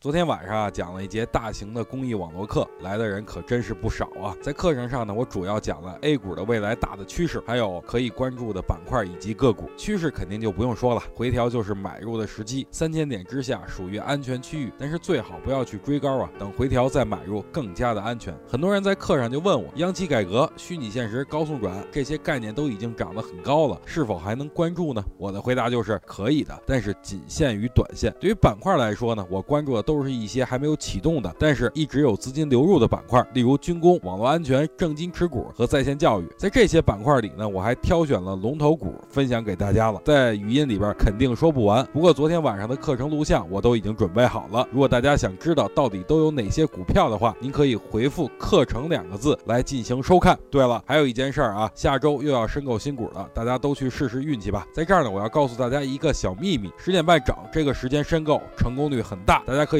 昨天晚上啊，讲了一节大型的公益网络课，来的人可真是不少啊。在课程上呢，我主要讲了 A 股的未来大的趋势，还有可以关注的板块以及个股。趋势肯定就不用说了，回调就是买入的时机，三千点之下属于安全区域，但是最好不要去追高啊，等回调再买入更加的安全。很多人在课上就问我，央企改革、虚拟现实、高送转这些概念都已经涨得很高了，是否还能关注呢？我的回答就是可以的，但是仅限于短线。对于板块来说呢，我关注的。都是一些还没有启动的，但是一直有资金流入的板块，例如军工、网络安全、正金持股和在线教育。在这些板块里呢，我还挑选了龙头股分享给大家了。在语音里边肯定说不完，不过昨天晚上的课程录像我都已经准备好了。如果大家想知道到底都有哪些股票的话，您可以回复“课程”两个字来进行收看。对了，还有一件事儿啊，下周又要申购新股了，大家都去试试运气吧。在这儿呢，我要告诉大家一个小秘密：十点半整这个时间申购成功率很大，大家可以。